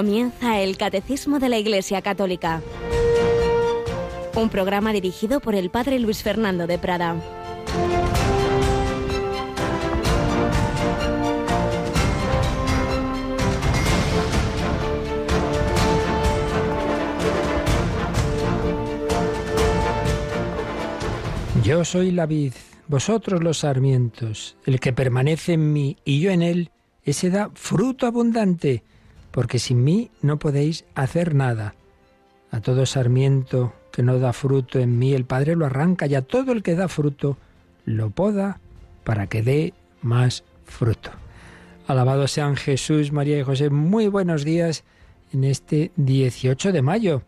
Comienza el Catecismo de la Iglesia Católica, un programa dirigido por el Padre Luis Fernando de Prada. Yo soy la vid, vosotros los sarmientos, el que permanece en mí y yo en él, ese da fruto abundante, porque sin mí no podéis hacer nada. A todo sarmiento que no da fruto en mí, el Padre lo arranca, y a todo el que da fruto, lo poda para que dé más fruto. Alabado sean Jesús, María y José. Muy buenos días en este 18 de mayo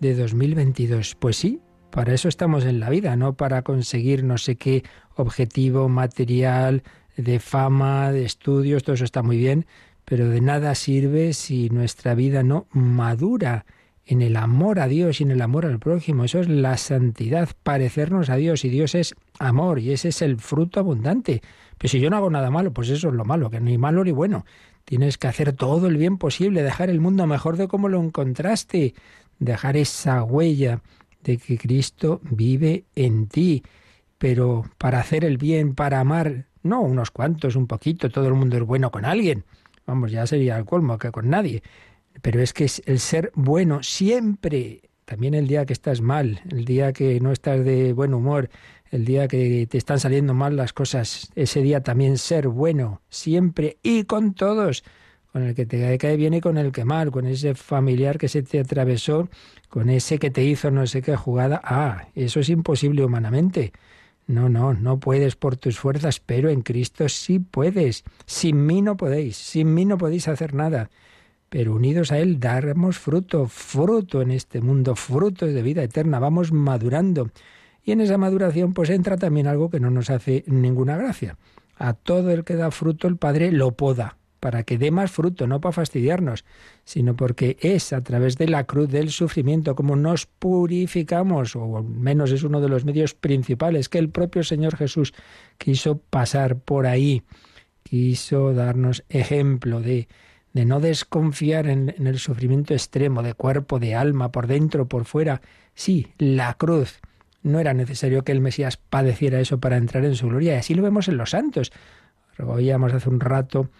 de 2022. Pues sí, para eso estamos en la vida, no para conseguir no sé qué objetivo material, de fama, de estudios, todo eso está muy bien, pero de nada sirve si nuestra vida no madura en el amor a Dios y en el amor al prójimo. Eso es la santidad, parecernos a Dios. Y Dios es amor y ese es el fruto abundante. Pero si yo no hago nada malo, pues eso es lo malo, que ni malo ni bueno. Tienes que hacer todo el bien posible, dejar el mundo mejor de como lo encontraste, dejar esa huella de que Cristo vive en ti. Pero para hacer el bien, para amar, no unos cuantos, un poquito, todo el mundo es bueno con alguien. Vamos, ya sería el colmo que con nadie. Pero es que es el ser bueno siempre, también el día que estás mal, el día que no estás de buen humor, el día que te están saliendo mal las cosas, ese día también ser bueno, siempre y con todos, con el que te cae bien y con el que mal, con ese familiar que se te atravesó, con ese que te hizo no sé qué jugada. Ah, eso es imposible humanamente. No, no, no puedes por tus fuerzas, pero en Cristo sí puedes. Sin mí no podéis, sin mí no podéis hacer nada pero unidos a Él daremos fruto, fruto en este mundo, frutos de vida eterna, vamos madurando. Y en esa maduración pues entra también algo que no nos hace ninguna gracia. A todo el que da fruto el Padre lo poda, para que dé más fruto, no para fastidiarnos, sino porque es a través de la cruz del sufrimiento como nos purificamos, o al menos es uno de los medios principales que el propio Señor Jesús quiso pasar por ahí, quiso darnos ejemplo de de no desconfiar en, el sufrimiento extremo de cuerpo, de alma, por dentro, por fuera. Sí, la cruz. No era necesario que el Mesías padeciera eso para entrar en su gloria. Y así lo vemos en los santos. Oíamos hace un rato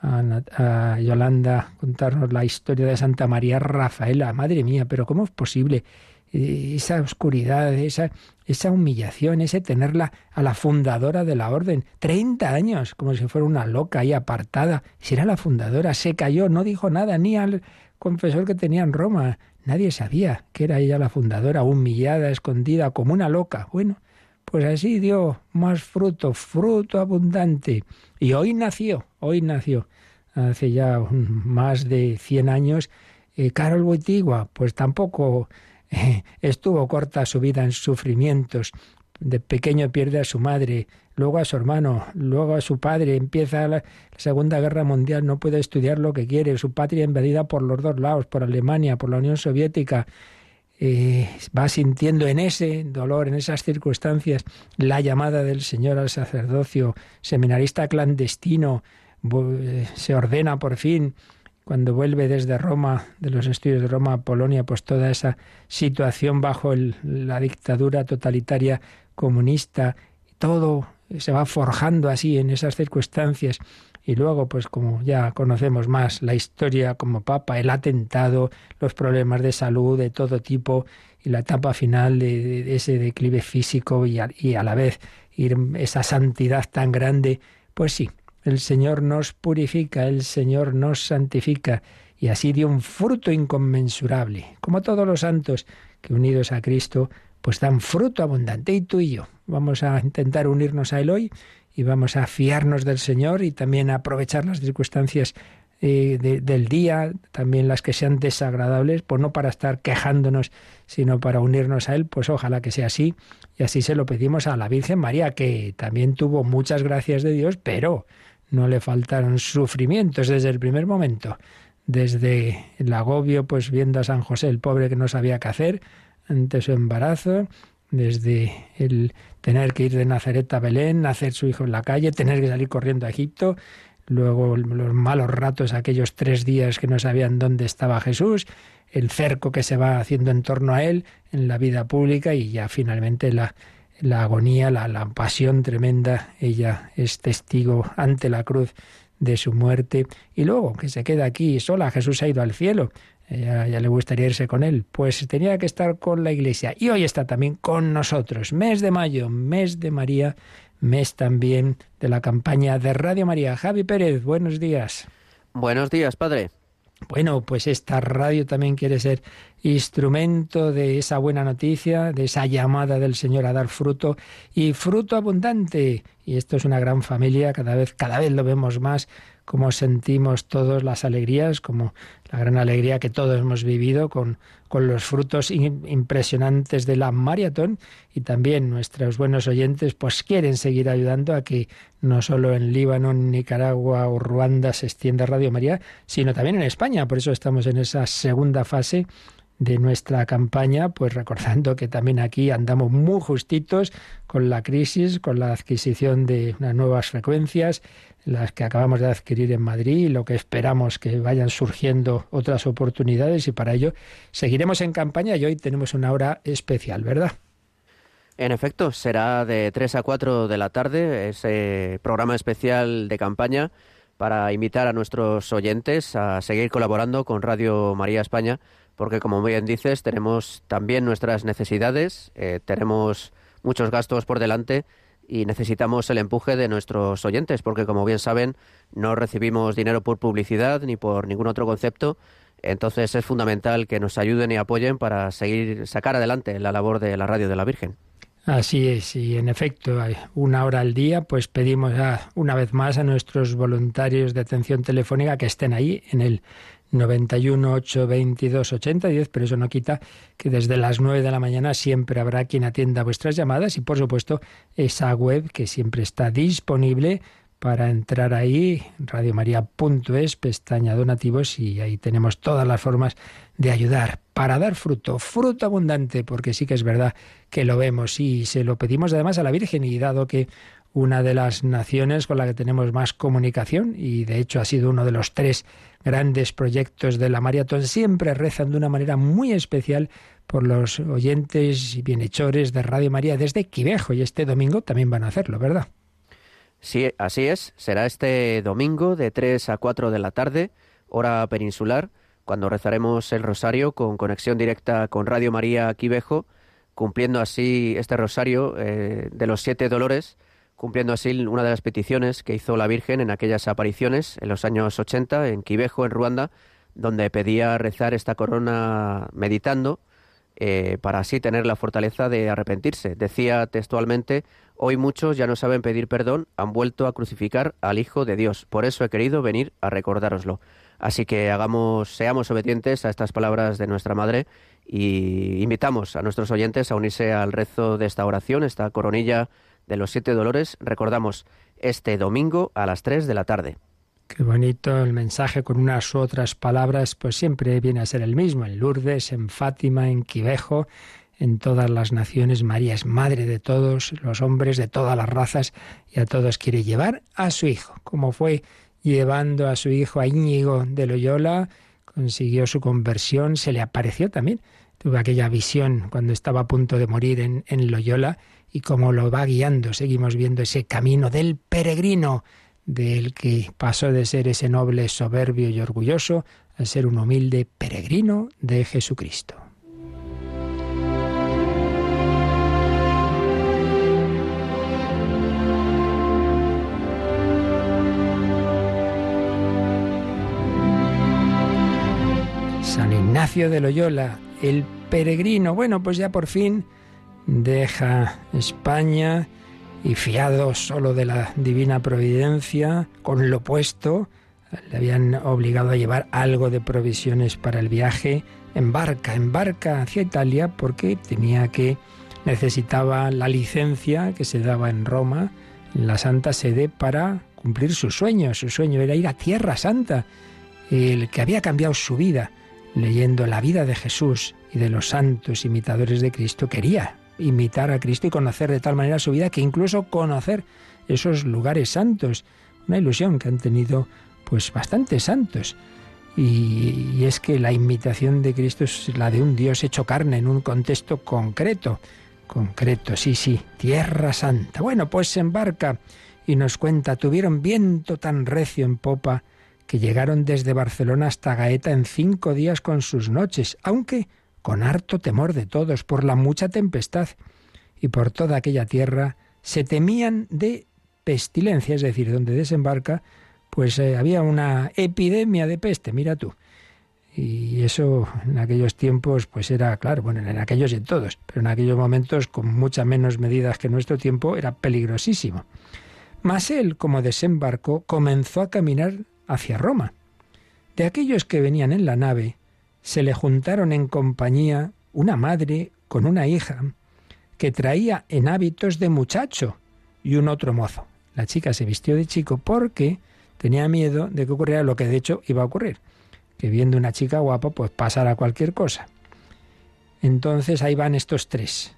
a, Yolanda contarnos la historia de Santa María Rafaela. Madre mía, pero ¿cómo es posible eh, esa oscuridad, esa, esa humillación, ese tenerla a la fundadora de la orden, 30 años, como si fuera una loca y apartada. Si era la fundadora, se cayó, no dijo nada, ni al confesor que tenía en Roma. Nadie sabía que era ella la fundadora, humillada, escondida, como una loca. Bueno, pues así dio más fruto, fruto abundante. Y hoy nació, hoy nació, hace ya más de 100 años, eh, Carol Boitigua, pues tampoco estuvo corta su vida en sufrimientos. De pequeño pierde a su madre, luego a su hermano, luego a su padre. Empieza la Segunda Guerra Mundial, no puede estudiar lo que quiere. Su patria invadida por los dos lados, por Alemania, por la Unión Soviética. Eh, va sintiendo en ese dolor, en esas circunstancias, la llamada del Señor al sacerdocio, seminarista clandestino, eh, se ordena por fin cuando vuelve desde Roma, de los estudios de Roma a Polonia, pues toda esa situación bajo la dictadura totalitaria comunista, todo se va forjando así en esas circunstancias. Y luego, pues como ya conocemos más la historia como Papa, el atentado, los problemas de salud de todo tipo y la etapa final de, ese declive físico y y a la vez ir esa santidad tan grande, pues sí, el Señor nos purifica, el Señor nos santifica y así dio un fruto inconmensurable, como todos los santos que unidos a Cristo pues dan fruto abundante. Y tú y yo vamos a intentar unirnos a Él hoy y vamos a fiarnos del Señor y también a aprovechar las circunstancias eh, del día, también las que sean desagradables, pues no para estar quejándonos, sino para unirnos a Él, pues ojalá que sea así. Y así se lo pedimos a la Virgen María, que también tuvo muchas gracias de Dios, pero no le faltaron sufrimientos desde el primer momento. Desde el agobio, pues viendo a San José, el pobre que no sabía qué hacer ante su embarazo, desde el tener que ir de Nazaret a Belén, nacer su hijo en la calle, tener que salir corriendo a Egipto, luego los malos ratos, aquellos tres días que no sabían dónde estaba Jesús, el cerco que se va haciendo en torno a él en la vida pública y ya finalmente la, la agonía, la, la pasión tremenda. Ella es testigo ante la cruz de su muerte y luego que se queda aquí sola, Jesús ha ido al cielo, ya, ya, le gustaría irse con él, pues tenía que estar con la iglesia y hoy está también con nosotros. Mes de mayo, mes de María, mes también de la campaña de Radio María. Javi Pérez, buenos días. Buenos días, padre. Bueno, pues esta radio también quiere ser instrumento de esa buena noticia, de esa llamada del Señor a dar fruto y fruto abundante. Y esto es una gran familia, cada vez, cada vez lo vemos más, como sentimos todos las alegrías, como la gran alegría que todos hemos vivido con, con los frutos impresionantes de la maratón y también nuestros buenos oyentes pues quieren seguir ayudando a que no solo en Líbano, Nicaragua o Ruanda se extienda Radio María, sino también en España. Por eso estamos en esa segunda fase de nuestra campaña, pues recordando que también aquí andamos muy justitos con la crisis, con la adquisición de unas nuevas frecuencias, las que acabamos de adquirir en Madrid y lo que esperamos que vayan surgiendo otras oportunidades y para ello seguiremos en campaña y hoy tenemos una hora especial, ¿verdad? En efecto, será de 3 a 4 de la tarde ese programa especial de campaña para invitar a nuestros oyentes a seguir colaborando con Radio María España porque como bien dices, tenemos también nuestras necesidades, eh, tenemos muchos gastos por delante y necesitamos el empuje de nuestros oyentes, porque como bien saben, no recibimos dinero por publicidad ni por ningún otro concepto. Entonces es fundamental que nos ayuden y apoyen para seguir sacar adelante la labor de la radio de la Virgen. Así es, y en efecto, una hora al día, pues pedimos una vez más a nuestros voluntarios de atención telefónica que estén ahí en el 91 822 80 10, pero eso no quita que desde las 9 de la mañana siempre habrá quien atienda vuestras llamadas y por supuesto esa web que siempre está disponible para entrar ahí, radiomaria.es, pestaña donativos y ahí tenemos todas las formas de ayudar para dar fruto, fruto abundante, porque sí que es verdad que lo vemos y se lo pedimos además a la Virgen y dado que una de las naciones con la que tenemos más comunicación y de hecho ha sido uno de los tres grandes proyectos de la maratón siempre rezan de una manera muy especial por los oyentes y bienhechores de Radio María desde Quivejo y este domingo también van a hacerlo, ¿verdad? Sí, así es. Será este domingo de 3 a 4 de la tarde, hora peninsular, cuando rezaremos el rosario con conexión directa con Radio María Quivejo, cumpliendo así este rosario eh, de los siete dolores cumpliendo así una de las peticiones que hizo la Virgen en aquellas apariciones en los años 80 en Quivejo, en Ruanda, donde pedía rezar esta corona meditando eh, para así tener la fortaleza de arrepentirse. Decía textualmente, hoy muchos ya no saben pedir perdón, han vuelto a crucificar al Hijo de Dios. Por eso he querido venir a recordároslo. Así que hagamos, seamos obedientes a estas palabras de nuestra Madre y invitamos a nuestros oyentes a unirse al rezo de esta oración, esta coronilla de los Siete Dolores, recordamos este domingo a las 3 de la tarde. Qué bonito el mensaje con unas u otras palabras, pues siempre viene a ser el mismo. En Lourdes, en Fátima, en Quivejo, en todas las naciones, María es madre de todos los hombres, de todas las razas, y a todos quiere llevar a su hijo, como fue llevando a su hijo a Íñigo de Loyola, consiguió su conversión, se le apareció también. Tuve aquella visión cuando estaba a punto de morir en, en Loyola y cómo lo va guiando. Seguimos viendo ese camino del peregrino, del que pasó de ser ese noble, soberbio y orgulloso a ser un humilde peregrino de Jesucristo. San Ignacio de Loyola, el peregrino. Bueno, pues ya por fin deja España y fiado solo de la divina providencia, con lo puesto, le habían obligado a llevar algo de provisiones para el viaje, embarca, embarca hacia Italia porque tenía que, necesitaba la licencia que se daba en Roma, en la Santa Sede, para cumplir su sueño. Su sueño era ir a Tierra Santa, el que había cambiado su vida, leyendo la vida de Jesús y de los santos imitadores de Cristo, quería imitar a Cristo y conocer de tal manera su vida que incluso conocer esos lugares santos. una ilusión que han tenido pues bastantes santos. Y, es que la imitación de Cristo es la de un Dios hecho carne en un contexto concreto. Concreto, sí, sí, Tierra Santa. Bueno, pues se embarca y nos cuenta, tuvieron viento tan recio en popa que llegaron desde Barcelona hasta Gaeta en cinco días con sus noches, aunque con harto temor de todos por la mucha tempestad. Y por toda aquella tierra se temían de pestilencia, es decir, donde desembarca, pues eh, había una epidemia de peste, mira tú. Y eso en aquellos tiempos, pues era, claro, bueno, en aquellos y en todos, pero en aquellos momentos, con muchas menos medidas que nuestro tiempo, era peligrosísimo. Mas él, como desembarcó, comenzó a caminar hacia Roma. De aquellos que venían en la nave, se le juntaron en compañía una madre con una hija, que traía en hábitos de muchacho, y un otro mozo. La chica se vistió de chico porque tenía miedo de que ocurriera lo que de hecho iba a ocurrir, que viendo una chica guapa pues pasara cualquier cosa. Entonces ahí van estos tres.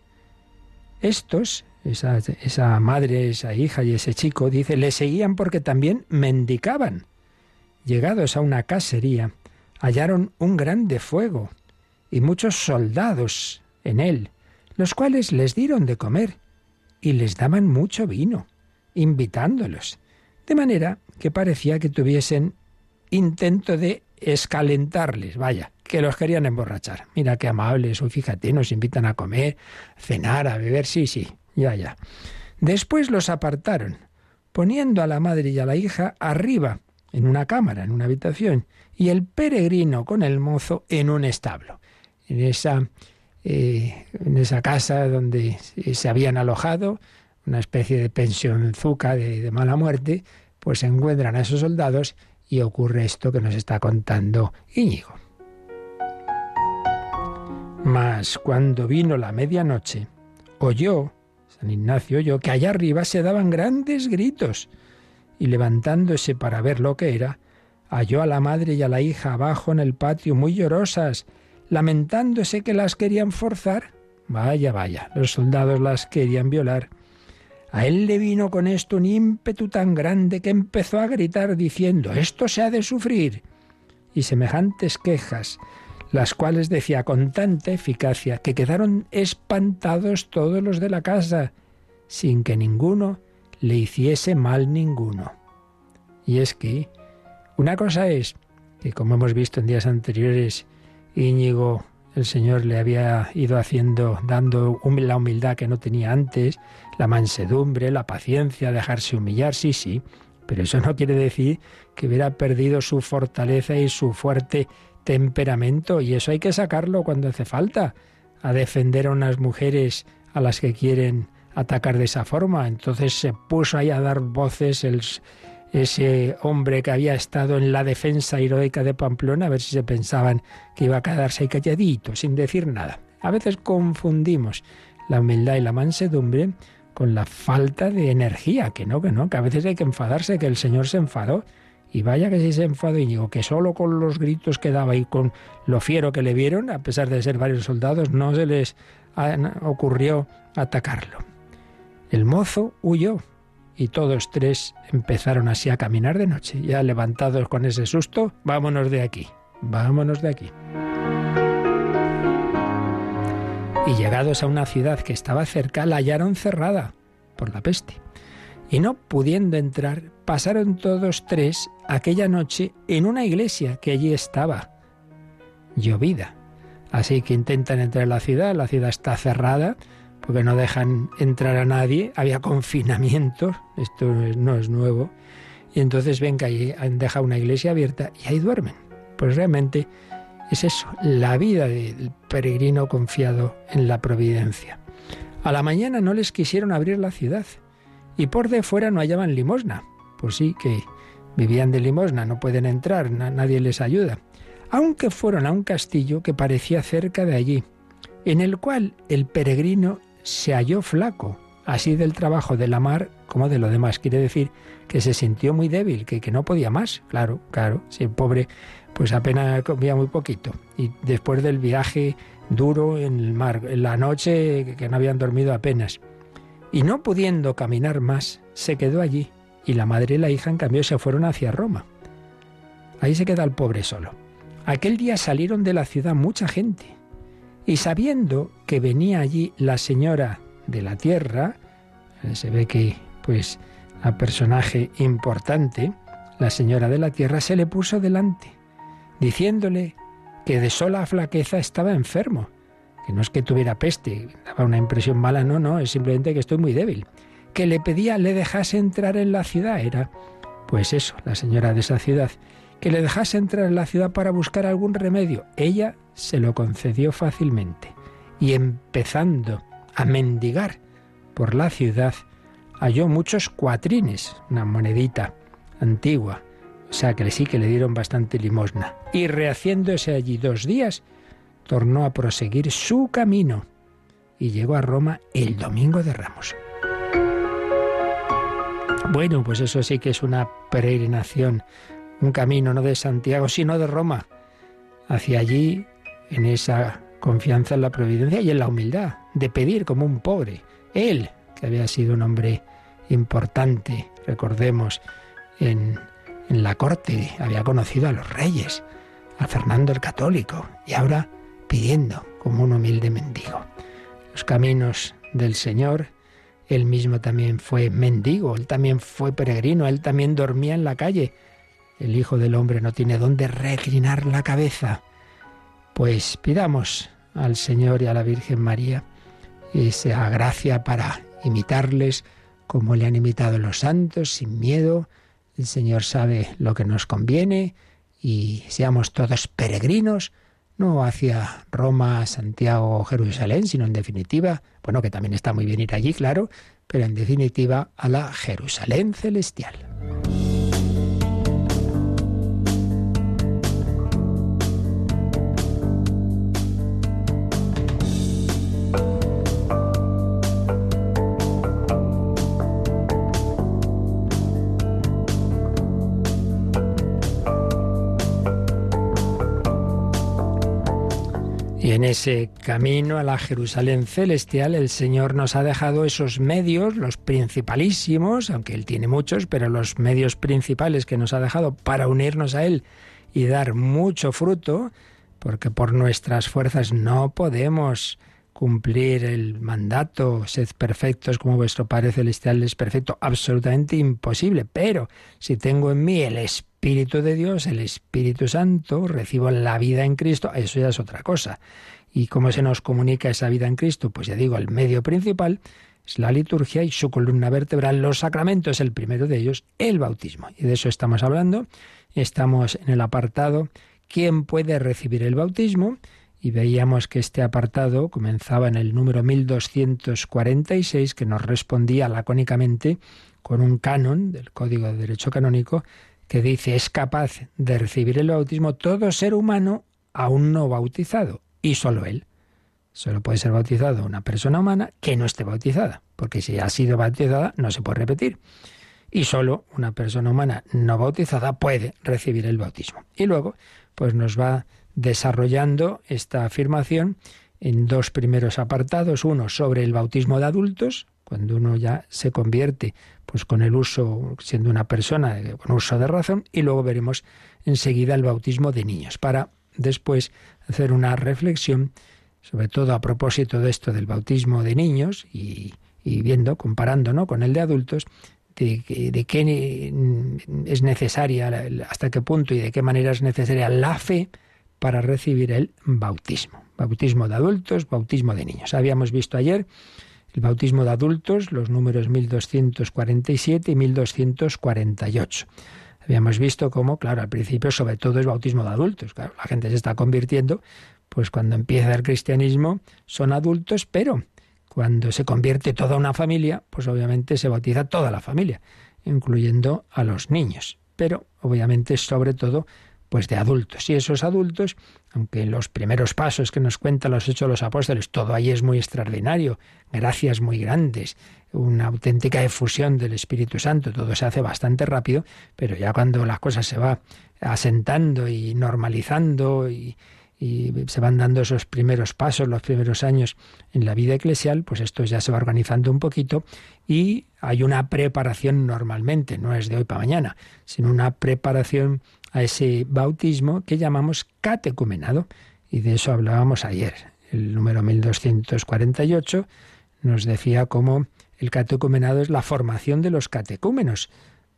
Estos esa, madre, esa hija y ese chico, dice, le seguían porque también mendicaban. Llegados a una casería, hallaron un grande fuego y muchos soldados en él, los cuales les dieron de comer y les daban mucho vino, invitándolos, de manera que parecía que tuviesen intento de escalentarles, vaya, que los querían emborrachar. Mira qué amables, hoy fíjate, nos invitan a comer, cenar, a beber, sí, sí, ya, ya. Después los apartaron, poniendo a la madre y a la hija arriba, en una cámara, en una habitación, y el peregrino con el mozo en un establo. En esa, eh, en esa casa donde se habían alojado, una especie de pensión zuca de, de mala muerte, pues se encuentran a esos soldados y ocurre esto que nos está contando Íñigo. Mas cuando vino la medianoche, oyó San Ignacio oyó que allá arriba se daban grandes gritos, y levantándose para ver lo que era, halló a la madre y a la hija abajo en el patio muy llorosas, lamentándose que las querían forzar. Vaya, vaya, los soldados las querían violar. A él le vino con esto un ímpetu tan grande que empezó a gritar diciendo, esto se ha de sufrir. Y semejantes quejas las cuales decía con tanta eficacia que quedaron espantados todos los de la casa, sin que ninguno le hiciese mal ninguno. Y es que una cosa es que, como hemos visto en días anteriores, Íñigo, el Señor le había ido haciendo, dando la humildad que no tenía antes, la mansedumbre, la paciencia, dejarse humillar, sí, sí, pero eso no quiere decir que hubiera perdido su fortaleza y su fuerte temperamento y eso hay que sacarlo cuando hace falta, a defender a unas mujeres a las que quieren atacar de esa forma. Entonces se puso ahí a dar voces ese hombre que había estado en la defensa heroica de Pamplona, a ver si se pensaban que iba a quedarse calladito, sin decir nada. A veces confundimos la humildad y la mansedumbre con la falta de energía, que no, que no, que a veces hay que enfadarse, que el Señor se enfadó y vaya que si se enfadó Íñigo, que solo con los gritos que daba y con lo fiero que le vieron, a pesar de ser varios soldados, no se les ocurrió atacarlo. El mozo huyó y todos tres empezaron así a caminar de noche, ya levantados con ese susto, vámonos de aquí, vámonos de aquí. Y llegados a una ciudad que estaba cerca, la hallaron cerrada por la peste y no pudiendo entrar, pasaron todos tres aquella noche en una iglesia que allí estaba, llovida. Así que intentan entrar a la ciudad, la ciudad está cerrada porque no dejan entrar a nadie, había confinamiento, esto no es nuevo, y entonces ven que allí han dejado una iglesia abierta y ahí duermen. Pues realmente es eso, la vida del peregrino confiado en la providencia. A la mañana no les quisieron abrir la ciudad y por de fuera no hallaban limosna. Pues sí, que vivían de limosna, no pueden entrar, nadie les ayuda. Aunque fueron a un castillo que parecía cerca de allí, en el cual el peregrino se halló flaco, así del trabajo de la mar como de lo demás. Quiere decir que se sintió muy débil, que, que no podía más. Claro, claro, si el pobre pues apenas comía muy poquito. Y después del viaje duro en el mar, en la noche que no habían dormido apenas y no pudiendo caminar más, se quedó allí, y la madre y la hija en cambio se fueron hacia Roma. Ahí se queda el pobre solo. Aquel día salieron de la ciudad mucha gente y sabiendo que venía allí la señora de la tierra, se ve que pues a personaje importante, la señora de la tierra se le puso delante, diciéndole que de sola flaqueza estaba enfermo, que no es que tuviera peste, daba una impresión mala, no, no, es simplemente que estoy muy débil, que le pedía le dejase entrar en la ciudad, era pues eso, la señora de esa ciudad, que le dejase entrar en la ciudad para buscar algún remedio. Ella se lo concedió fácilmente y empezando a mendigar por la ciudad, halló muchos cuatrines, una monedita antigua, o sea que sí que le dieron bastante limosna. Y rehaciéndose allí dos días, tornó a proseguir su camino y llegó a Roma el domingo de Ramos. Bueno, pues eso sí que es una peregrinación, un camino no de Santiago, sino de Roma, hacia allí en esa confianza en la providencia y en la humildad, de pedir como un pobre. Él, que había sido un hombre importante, recordemos, en, en la corte, había conocido a los reyes, a Fernando el Católico, y ahora pidiendo como un humilde mendigo. Los caminos del Señor, él mismo también fue mendigo, él también fue peregrino, él también dormía en la calle. El Hijo del Hombre no tiene dónde reclinar la cabeza. Pues pidamos al Señor y a la Virgen María esa gracia para imitarles como le han imitado los santos, sin miedo. El Señor sabe lo que nos conviene y seamos todos peregrinos, no hacia Roma, Santiago o Jerusalén, sino en definitiva, bueno, que también está muy bien ir allí, claro, pero en definitiva a la Jerusalén celestial. Ese camino a la Jerusalén celestial el Señor nos ha dejado esos medios, los principalísimos, aunque Él tiene muchos, pero los medios principales que nos ha dejado para unirnos a Él y dar mucho fruto, porque por nuestras fuerzas no podemos cumplir el mandato, sed perfectos como vuestro Padre Celestial es perfecto, absolutamente imposible. Pero si tengo en mí el Espíritu de Dios, el Espíritu Santo, recibo la vida en Cristo, eso ya es otra cosa. ¿Y cómo se nos comunica esa vida en Cristo? Pues ya digo, el medio principal es la liturgia y su columna vertebral, los sacramentos, el primero de ellos, el bautismo. Y de eso estamos hablando. Estamos en el apartado ¿Quién puede recibir el bautismo? y veíamos que este apartado comenzaba en el número 1246, que nos respondía lacónicamente con un canon del Código de Derecho Canónico que dice es capaz de recibir el bautismo todo ser humano aún no bautizado, y solo él. Solo puede ser bautizado una persona humana que no esté bautizada, porque si ha sido bautizada no se puede repetir. Y solo una persona humana no bautizada puede recibir el bautismo. Y luego, pues nos va desarrollando esta afirmación en dos primeros apartados, uno sobre el bautismo de adultos, cuando uno ya se convierte pues con el uso siendo una persona con uso de razón y luego veremos enseguida el bautismo de niños para después hacer una reflexión sobre todo a propósito de esto del bautismo de niños y, viendo, comparando ¿no? con el de adultos, de, de, qué es necesaria, hasta qué punto y de qué manera es necesaria la fe para recibir el bautismo. Bautismo de adultos, bautismo de niños. Habíamos visto ayer el bautismo de adultos, los números 1247 y 1248. Habíamos visto cómo, claro, al principio sobre todo es bautismo de adultos. Claro, la gente se está convirtiendo, pues cuando empieza el cristianismo son adultos, pero cuando se convierte toda una familia, pues obviamente se bautiza toda la familia, incluyendo a los niños. Pero obviamente sobre todo pues de adultos. Y esos adultos, aunque los primeros pasos que nos cuentan los hechos de los apóstoles, todo ahí es muy extraordinario, gracias muy grandes, una auténtica efusión del Espíritu Santo, todo se hace bastante rápido, pero ya cuando las cosas se va asentando y normalizando y, y se van dando esos primeros pasos, los primeros años en la vida eclesial, pues esto ya se va organizando un poquito y hay una preparación normalmente, no es de hoy para mañana, sino una preparación a ese bautismo que llamamos catecumenado. Y de eso hablábamos ayer. El número 1248 nos decía cómo el catecumenado es la formación de los catecúmenos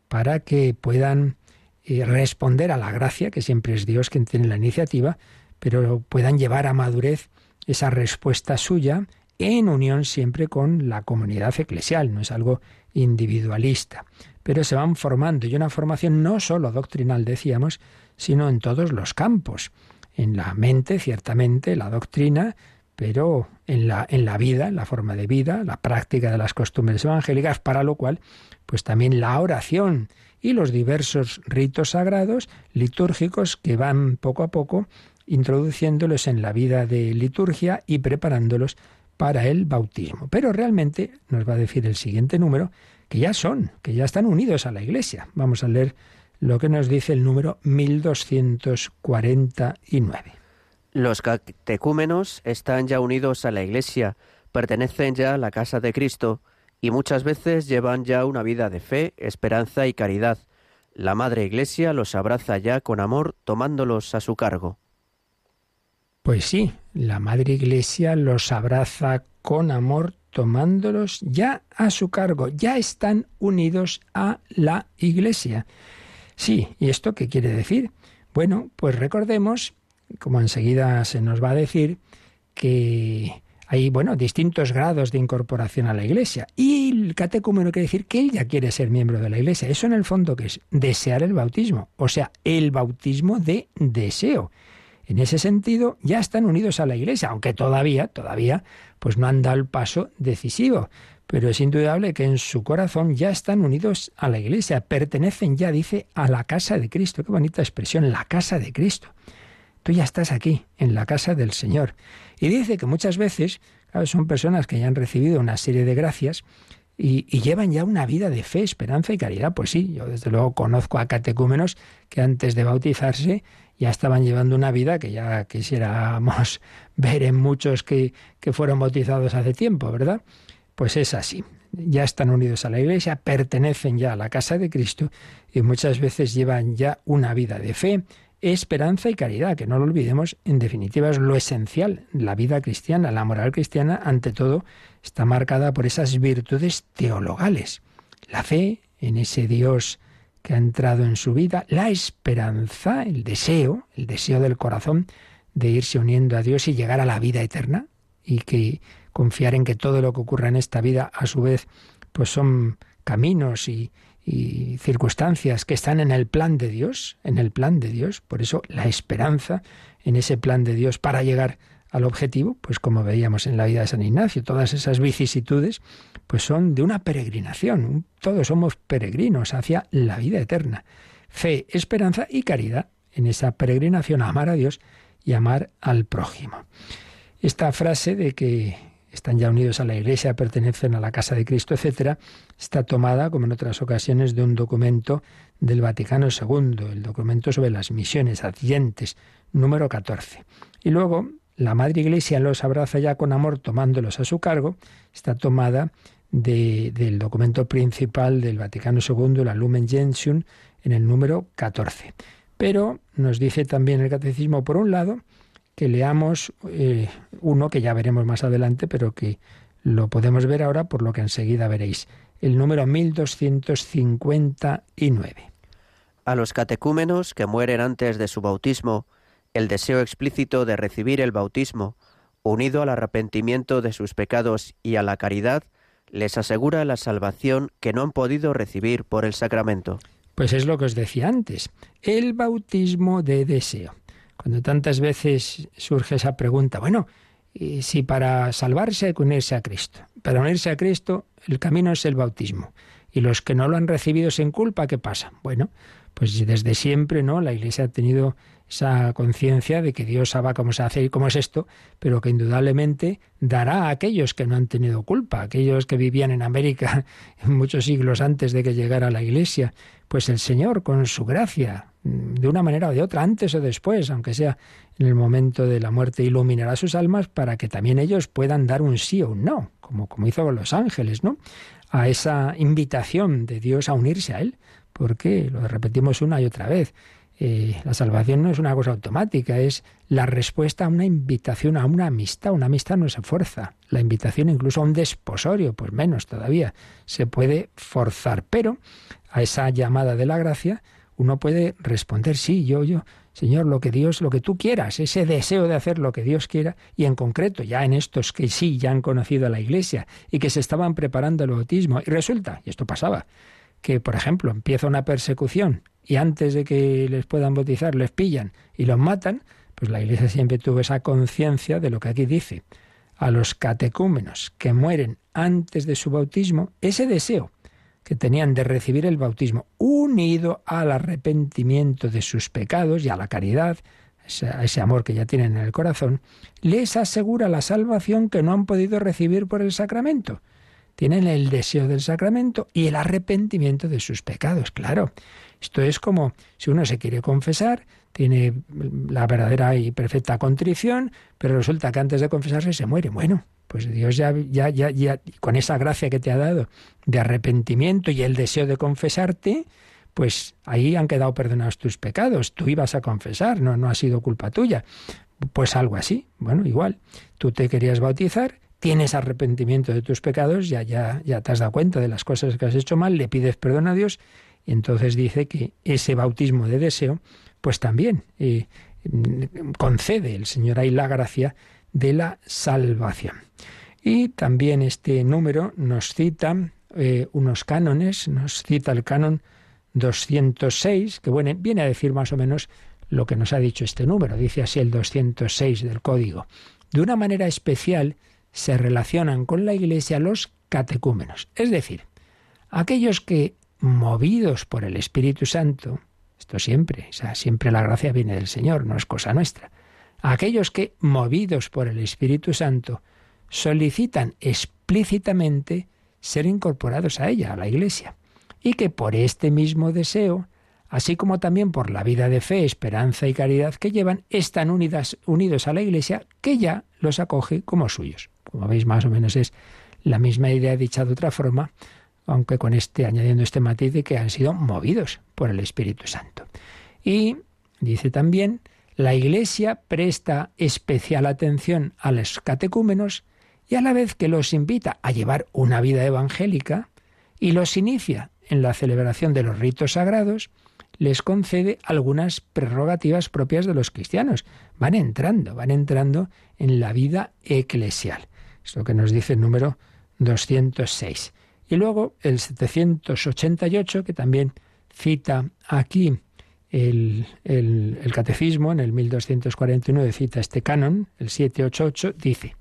para que puedan eh, responder a la gracia, que siempre es Dios quien tiene la iniciativa, pero puedan llevar a madurez esa respuesta suya en unión siempre con la comunidad eclesial, no es algo individualista. Pero se van formando y una formación no solo doctrinal, decíamos, sino en todos los campos. En la mente, ciertamente, la doctrina, pero en la, en la vida, la forma de vida, la práctica de las costumbres evangélicas, para lo cual, pues también la oración y los diversos ritos sagrados litúrgicos que van poco a poco introduciéndolos en la vida de liturgia y preparándolos para el bautismo. Pero realmente, nos va a decir el siguiente número, que ya son, que ya están unidos a la Iglesia. Vamos a leer lo que nos dice el número 1249. Los catecúmenos están ya unidos a la Iglesia, pertenecen ya a la casa de Cristo y muchas veces llevan ya una vida de fe, esperanza y caridad. La Madre Iglesia los abraza ya con amor tomándolos a su cargo. Pues sí, la Madre Iglesia los abraza con amor tomándolos ya a su cargo, ya están unidos a la Iglesia. Sí, ¿y esto qué quiere decir? Bueno, pues recordemos, como enseguida se nos va a decir, que hay, bueno, distintos grados de incorporación a la Iglesia. Y el catecúmeno quiere decir que él ya quiere ser miembro de la Iglesia. Eso en el fondo que es desear el bautismo, o sea, el bautismo de deseo. En ese sentido, ya están unidos a la Iglesia, aunque todavía, todavía, pues no han dado el paso decisivo. Pero es indudable que en su corazón ya están unidos a la Iglesia, pertenecen ya, dice, a la casa de Cristo. Qué bonita expresión, la casa de Cristo. Tú ya estás aquí, en la casa del Señor. Y dice que muchas veces, son personas que ya han recibido una serie de gracias y, y, llevan ya una vida de fe, esperanza y caridad. Pues sí, yo desde luego conozco a catecúmenos que antes de bautizarse ya estaban llevando una vida que ya quisiéramos ver en muchos que, que fueron bautizados hace tiempo, ¿verdad? Pues es así. Ya están unidos a la Iglesia, pertenecen ya a la casa de Cristo y muchas veces llevan ya una vida de fe, esperanza y caridad, que no lo olvidemos, en definitiva es lo esencial. La vida cristiana, la moral cristiana, ante todo, está marcada por esas virtudes teologales. La fe en ese Dios que ha entrado en su vida, la esperanza, el deseo, el deseo del corazón de irse uniendo a Dios y llegar a la vida eterna y que confiar en que todo lo que ocurra en esta vida a su vez pues son caminos y, circunstancias que están en el plan de Dios, en el plan de Dios, por eso la esperanza en ese plan de Dios para llegar al objetivo, pues como veíamos en la vida de San Ignacio, todas esas vicisitudes, pues son de una peregrinación. Todos somos peregrinos hacia la vida eterna. Fe, esperanza y caridad en esa peregrinación a amar a Dios y amar al prójimo. Esta frase de que están ya unidos a la Iglesia, pertenecen a la casa de Cristo, etcétera, está tomada, como en otras ocasiones, de un documento del Vaticano II, el documento sobre las misiones adyentes, número 14. Y luego la Madre Iglesia los abraza ya con amor tomándolos a su cargo, está tomada del documento principal del Vaticano II, la Lumen Gentium, en el número 14. Pero nos dice también el Catecismo, por un lado, que leamos eh, uno que ya veremos más adelante, pero que lo podemos ver ahora por lo que enseguida veréis, el número 1259. A los catecúmenos que mueren antes de su bautismo, el deseo explícito de recibir el bautismo, unido al arrepentimiento de sus pecados y a la caridad, les asegura la salvación que no han podido recibir por el sacramento. Pues es lo que os decía antes, el bautismo de deseo. Cuando tantas veces surge esa pregunta, bueno, si para salvarse hay que unirse a Cristo. Para unirse a Cristo el camino es el bautismo. Y los que no lo han recibido sin culpa, ¿qué pasa? Bueno, pues desde siempre, ¿no? La Iglesia ha tenido esa conciencia de que Dios sabe cómo se hace y cómo es esto, pero que indudablemente dará a aquellos que no han tenido culpa, aquellos que vivían en América muchos siglos antes de que llegara la Iglesia, pues el Señor con su gracia mm, de una manera o de otra, antes o después, aunque sea en el momento de la muerte, iluminará sus almas para que también ellos puedan dar un sí o un no, como, como hizo con los ángeles, ¿no? A esa invitación de Dios a unirse a Él, porque lo repetimos una y otra vez. Eh, la salvación no es una cosa automática, es la respuesta a una invitación, a una amistad. Una amistad no se fuerza. La invitación incluso a un desposorio, pues menos todavía, se puede forzar. Pero a esa llamada de la gracia, uno puede responder, sí, yo, yo, Señor, lo que Dios, lo que tú quieras, ese deseo de hacer lo que Dios quiera, y en concreto ya en estos que sí ya han conocido a la Iglesia y que se estaban preparando el bautismo, y resulta, y esto pasaba, que por ejemplo empieza una persecución y antes de que les puedan bautizar les pillan y los matan, pues la Iglesia siempre tuvo esa conciencia de lo que aquí dice. A los catecúmenos que mueren antes de su bautismo, ese deseo que tenían de recibir el bautismo, unido al arrepentimiento de sus pecados y a la caridad, ese, amor que ya tienen en el corazón, les asegura la salvación que no han podido recibir por el sacramento. Tienen el deseo del sacramento y el arrepentimiento de sus pecados, claro. Esto es como si uno se quiere confesar, tiene la verdadera y perfecta contrición, pero resulta que antes de confesarse se muere. Bueno, pues Dios ya, ya, ya, ya, con esa gracia que te ha dado de arrepentimiento y el deseo de confesarte, pues ahí han quedado perdonados tus pecados. Tú ibas a confesar, no, no ha sido culpa tuya. Pues algo así. Bueno, igual. Tú te querías bautizar, tienes arrepentimiento de tus pecados, ya, ya, ya te has dado cuenta de las cosas que has hecho mal, le pides perdón a Dios, y entonces dice que ese bautismo de deseo, pues también eh, concede el Señor ahí la gracia de la salvación. Y también este número nos cita eh, unos cánones, nos cita el canon 206, que bueno, viene a decir más o menos lo que nos ha dicho este número, dice así el 206 del código. De una manera especial se relacionan con la Iglesia los catecúmenos, es decir, aquellos que, movidos por el Espíritu Santo, esto siempre, o sea, siempre la gracia viene del Señor, no es cosa nuestra, aquellos que, movidos por el Espíritu Santo, solicitan explícitamente ser incorporados a ella, a la Iglesia, y que por este mismo deseo, así como también por la vida de fe, esperanza y caridad que llevan, están unidas, unidos a la Iglesia que ya los acoge como suyos. Como veis, más o menos es la misma idea dicha de otra forma, aunque con este añadiendo este matiz de que han sido movidos por el Espíritu Santo. Y dice también la Iglesia presta especial atención a los catecúmenos y a la vez que los invita a llevar una vida evangélica y los inicia en la celebración de los ritos sagrados, les concede algunas prerrogativas propias de los cristianos. Van entrando, van entrando en la vida eclesial. Es lo que nos dice el número 206. Y luego el 788, que también cita aquí el, el, catecismo en el 1249 cita este canon, el 788, dice,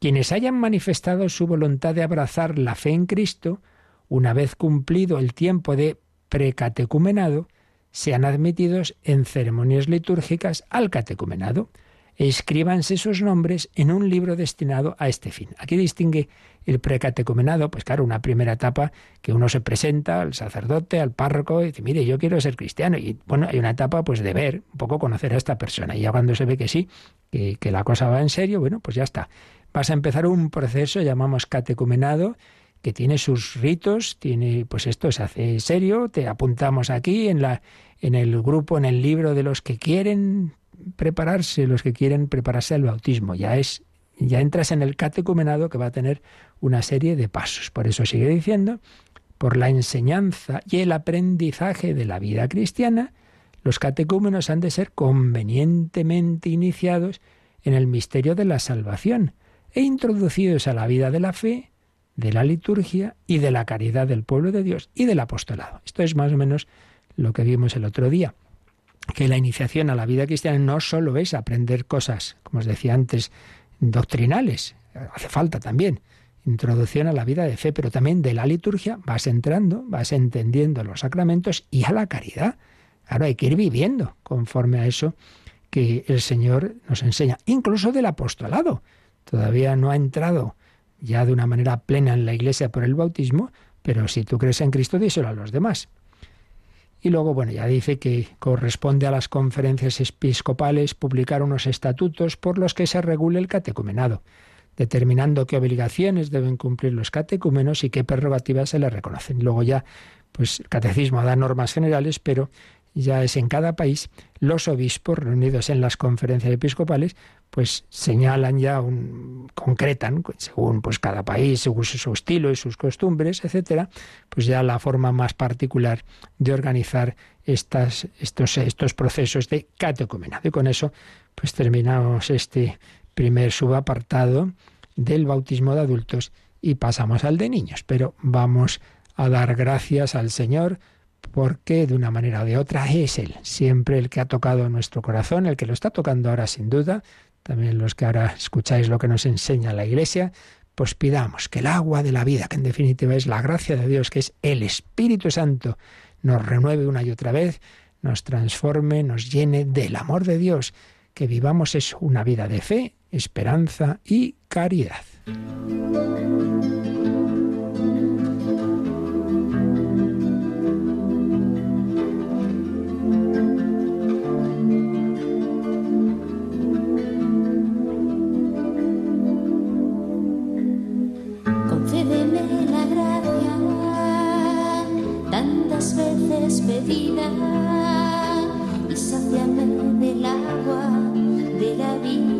quienes hayan manifestado su voluntad de abrazar la fe en Cristo, una vez cumplido el tiempo de precatecumenado, sean admitidos en ceremonias litúrgicas al catecumenado escríbanse sus nombres en un libro destinado a este fin. Aquí distingue el precatecumenado, pues claro, una primera etapa que uno se presenta al sacerdote, al párroco, y dice, mire, yo quiero ser cristiano. Y bueno, hay una etapa pues de ver, un poco conocer a esta persona. Y ya cuando se ve que sí, que, que la cosa va en serio, bueno, pues ya está. Vas a empezar un proceso, llamamos catecumenado, que tiene sus ritos, tiene, pues esto se hace serio, te apuntamos aquí en la, en el grupo, en el libro de los que quieren prepararse, los que quieren prepararse al bautismo. Ya es, ya entras en el catecumenado que va a tener una serie de pasos. Por eso sigue diciendo, por la enseñanza y el aprendizaje de la vida cristiana, los catecúmenos han de ser convenientemente iniciados en el misterio de la salvación e introducidos a la vida de la fe, de la liturgia y de la caridad del pueblo de Dios y del apostolado. Esto es más o menos lo que vimos el otro día que la iniciación a la vida cristiana no solo es aprender cosas, como os decía antes, doctrinales, hace falta también introducción a la vida de fe, pero también de la liturgia vas entrando, vas entendiendo los sacramentos y a la caridad. Ahora hay que ir viviendo conforme a eso que el Señor nos enseña, incluso del apostolado. Todavía no ha entrado ya de una manera plena en la Iglesia por el bautismo, pero si tú crees en Cristo, díselo a los demás. Y luego, bueno, ya dice que corresponde a las conferencias episcopales publicar unos estatutos por los que se regule el catecumenado, determinando qué obligaciones deben cumplir los catecúmenos y qué prerrogativas se les reconocen. Luego ya, pues el catecismo da normas generales, pero ya es en cada país, los obispos reunidos en las conferencias episcopales, pues señalan ya, un, concretan, según pues cada país, según su estilo y sus costumbres, etcétera, pues ya la forma más particular de organizar estas, estos, estos procesos de catecumenado. Y con eso, pues terminamos este primer subapartado del bautismo de adultos y pasamos al de niños. Pero vamos a dar gracias al Señor porque de una manera o de otra es Él, siempre el que ha tocado nuestro corazón, el que lo está tocando ahora sin duda, también los que ahora escucháis lo que nos enseña la Iglesia, pues pidamos que el agua de la vida, que en definitiva es la gracia de Dios, que es el Espíritu Santo, nos renueve una y otra vez, nos transforme, nos llene del amor de Dios, que vivamos es una vida de fe, esperanza y caridad. Despedida y saciame del agua de la vida.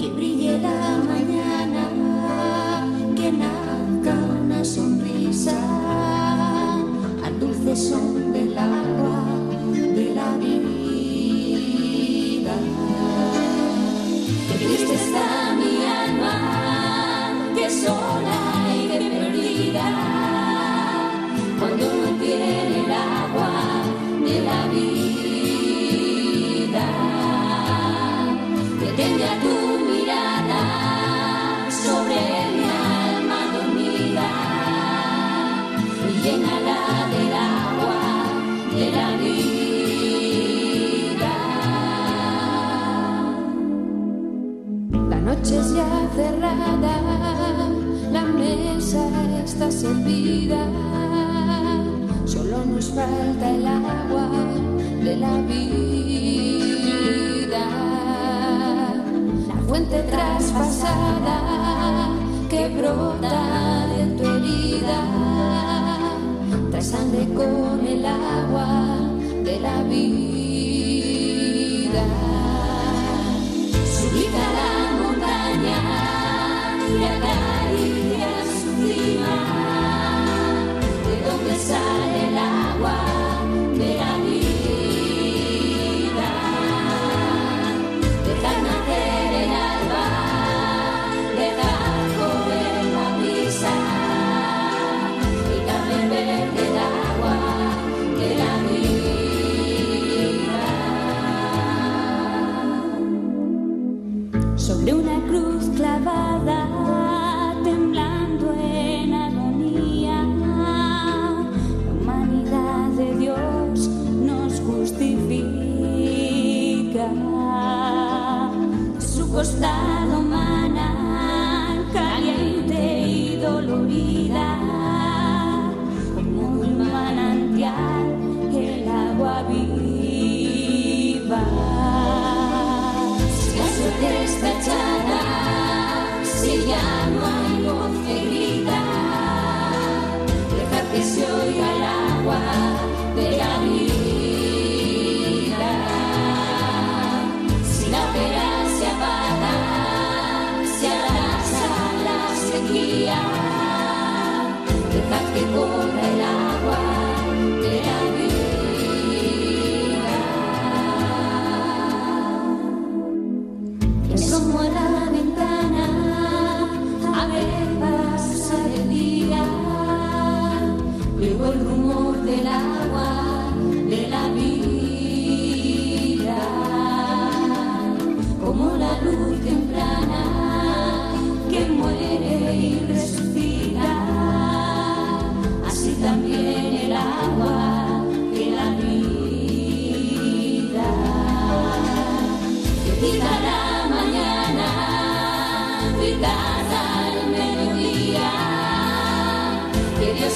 Que brille la mañana, que nazca una sonrisa al dulce son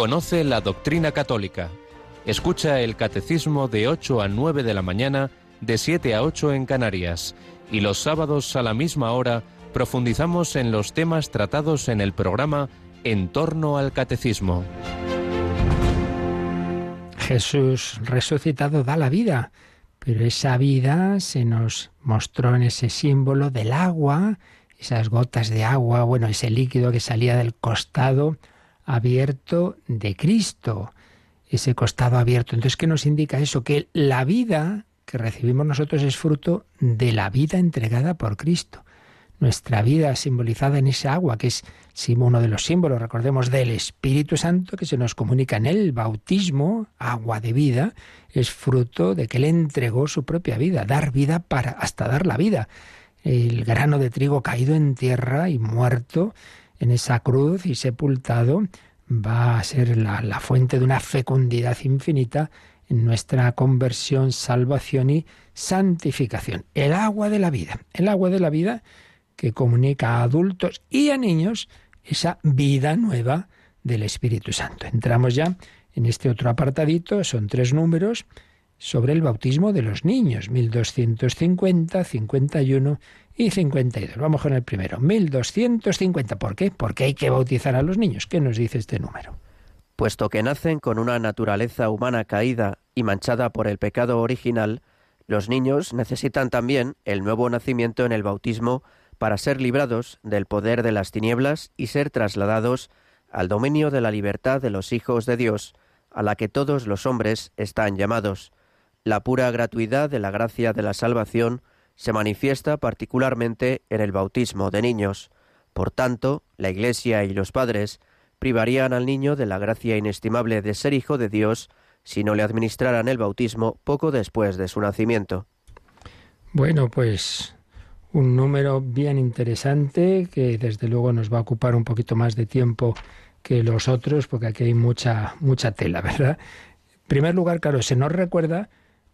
Conoce la doctrina católica. Escucha el catecismo de 8 a 9 de la mañana, de 7 a 8 en Canarias. Y los sábados a la misma hora profundizamos en los temas tratados en el programa En torno al catecismo. Jesús resucitado da la vida, pero esa vida se nos mostró en ese símbolo del agua, esas gotas de agua, bueno, ese líquido que salía del costado abierto de Cristo, ese costado abierto. Entonces, ¿qué nos indica eso? Que la vida que recibimos nosotros es fruto de la vida entregada por Cristo. Nuestra vida simbolizada en esa agua, que es uno de los símbolos, recordemos, del Espíritu Santo que se nos comunica en el bautismo, agua de vida, es fruto de que Él entregó su propia vida, dar vida para hasta dar la vida. El grano de trigo caído en tierra y muerto en esa cruz y sepultado va a ser la, fuente de una fecundidad infinita en nuestra conversión, salvación y santificación. El agua de la vida, el agua de la vida que comunica a adultos y a niños esa vida nueva del Espíritu Santo. Entramos ya en este otro apartadito, son tres números sobre el bautismo de los niños, 1250, 51 y 52. Vamos con el primero, 1250. ¿Por qué? Porque hay que bautizar a los niños. ¿Qué nos dice este número? Puesto que nacen con una naturaleza humana caída y manchada por el pecado original, los niños necesitan también el nuevo nacimiento en el bautismo para ser librados del poder de las tinieblas y ser trasladados al dominio de la libertad de los hijos de Dios, a la que todos los hombres están llamados. La pura gratuidad de la gracia de la salvación se manifiesta particularmente en el bautismo de niños. Por tanto, la Iglesia y los padres privarían al niño de la gracia inestimable de ser hijo de Dios si no le administraran el bautismo poco después de su nacimiento. Bueno, pues un número bien interesante que desde luego nos va a ocupar un poquito más de tiempo que los otros, porque aquí hay mucha, mucha tela, ¿verdad? En primer lugar, claro, se nos recuerda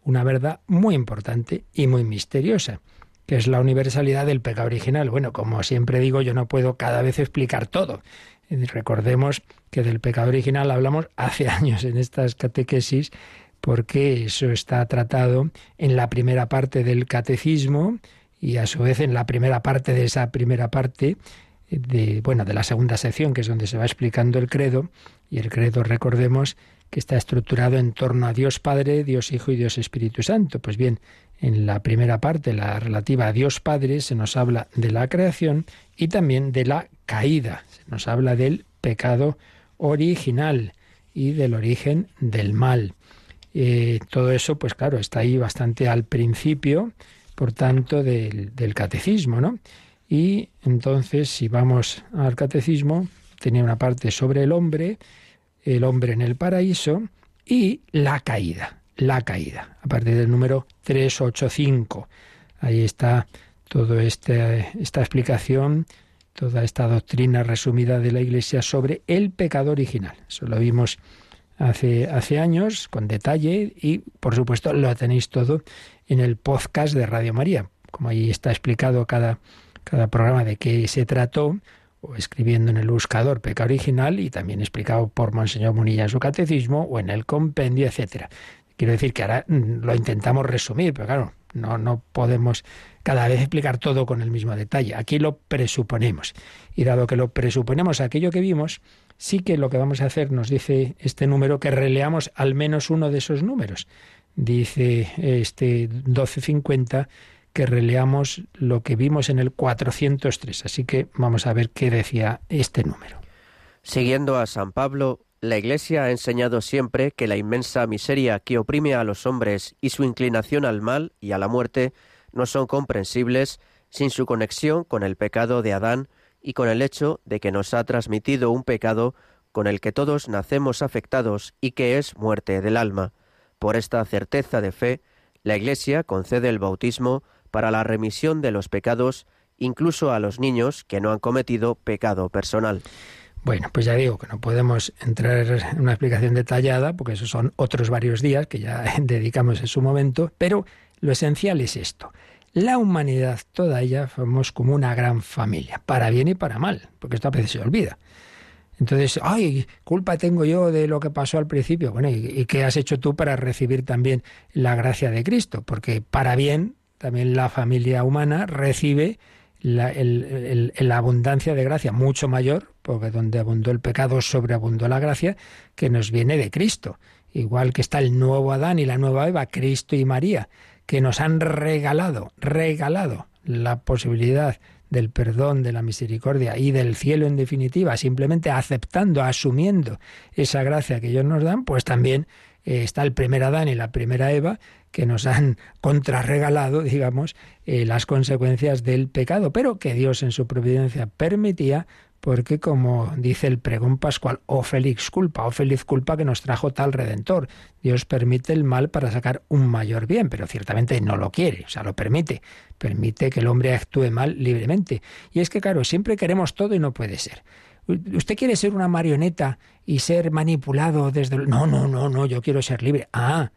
una verdad muy importante y muy misteriosa, que es la universalidad del pecado original. Bueno, como siempre digo, yo no puedo cada vez explicar todo. Recordemos que del pecado original hablamos hace años en estas catequesis, porque eso está tratado en la primera parte del catecismo, y a su vez en la primera parte de esa primera parte de bueno de la segunda sección que es donde se va explicando el credo y el credo recordemos que está estructurado en torno a Dios Padre, Dios Hijo y Dios Espíritu Santo. Pues bien, en la primera parte, la relativa a Dios Padre, se nos habla de la creación y también de la caída. Se nos habla del pecado original y del origen del mal. Eh, todo eso, pues claro, está ahí bastante al principio por tanto, del, catecismo, ¿no? Y entonces, si vamos al catecismo, tenía una parte sobre el hombre, el hombre en el paraíso y la caída, la caída, a partir del número 385. Ahí está toda este, esta explicación, toda esta doctrina resumida de la Iglesia sobre el pecado original. Eso lo vimos hace, hace años con detalle y, por supuesto, lo tenéis todo en el podcast de Radio María. Como ahí está explicado cada, cada programa de qué se trató, escribiendo en el buscador Peca Original y también explicado por Monseñor Munilla en su catecismo o en el compendio, etcétera. Quiero decir que ahora mm, lo intentamos resumir, pero claro, no, no podemos cada vez explicar todo con el mismo detalle. Aquí lo presuponemos. Y dado que lo presuponemos aquello que vimos, sí que lo que vamos a hacer, nos dice este número, que releamos al menos uno de esos números dice este 1250 que releamos lo que vimos en el 403. Así que vamos a ver qué decía este número. Siguiendo a San Pablo, la Iglesia ha enseñado siempre que la inmensa miseria que oprime a los hombres y su inclinación al mal y a la muerte no son comprensibles sin su conexión con el pecado de Adán y con el hecho de que nos ha transmitido un pecado con el que todos nacemos afectados y que es muerte del alma. Por esta certeza de fe, la Iglesia concede el bautismo para la remisión de los pecados incluso a los niños que no han cometido pecado personal. Bueno, pues ya digo que no podemos entrar en una explicación detallada, porque esos son otros varios días que ya dedicamos en su momento, pero lo esencial es esto. La humanidad, toda ella, somos como una gran familia, para bien y para mal, porque esto a veces se olvida. Entonces, ay, culpa tengo yo de lo que pasó al principio. Bueno, ¿y, qué has hecho tú para recibir también la gracia de Cristo? Porque para bien, también la familia humana recibe la, abundancia de gracia mucho mayor, porque donde abundó el pecado sobreabundó la gracia, que nos viene de Cristo. Igual que está el nuevo Adán y la nueva Eva, Cristo y María, que nos han regalado, regalado la posibilidad del perdón, de la misericordia y del cielo en definitiva, simplemente aceptando, asumiendo esa gracia que ellos nos dan, pues también eh, está el primer Adán y la primera Eva que nos han contrarregalado, digamos, eh, las consecuencias del pecado, pero que Dios en su providencia permitía porque como dice el pregón pascual, oh feliz culpa, oh feliz culpa que nos trajo tal redentor. Dios permite el mal para sacar un mayor bien, pero ciertamente no lo quiere, o sea, lo permite. Permite que el hombre actúe mal libremente. Y es que, claro, siempre queremos todo y no puede ser. ¿Usted quiere ser una marioneta y ser manipulado desde... No, no, no, no, yo quiero ser libre. Ah,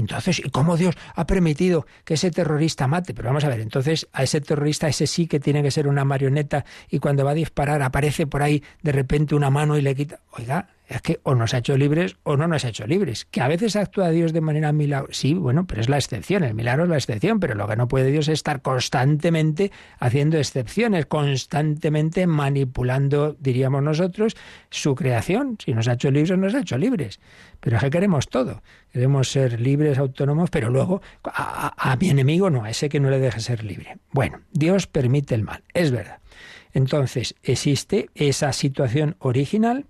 entonces, ¿y cómo Dios ha permitido que ese terrorista mate? Pero vamos a ver, entonces a ese terrorista, ese sí que tiene que ser una marioneta y cuando va a disparar aparece por ahí de repente una mano y le quita. Oiga, es que o nos ha hecho libres o no nos ha hecho libres. Que a veces actúa Dios de manera milagro. Sí, bueno, pero es la excepción. El milagro es la excepción, pero lo que no puede Dios es estar constantemente haciendo excepciones, constantemente manipulando, diríamos nosotros, su creación. Si nos ha hecho libres, nos ha hecho libres. Pero es que queremos todo. Queremos ser libres, autónomos, pero luego a, a mi enemigo no, a ese que no le deja ser libre. Bueno, Dios permite el mal, es verdad. Entonces, existe esa situación original